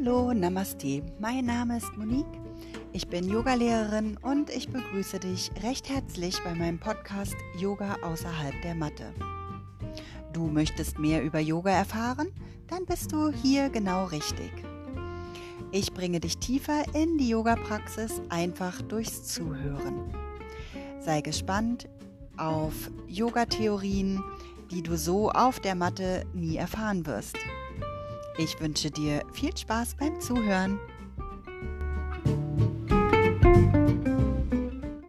Hallo, Namaste. Mein Name ist Monique. Ich bin Yogalehrerin und ich begrüße dich recht herzlich bei meinem Podcast Yoga außerhalb der Matte. Du möchtest mehr über Yoga erfahren? Dann bist du hier genau richtig. Ich bringe dich tiefer in die Yoga-Praxis einfach durchs Zuhören. Sei gespannt auf Yoga-Theorien, die du so auf der Matte nie erfahren wirst. Ich wünsche dir viel Spaß beim Zuhören.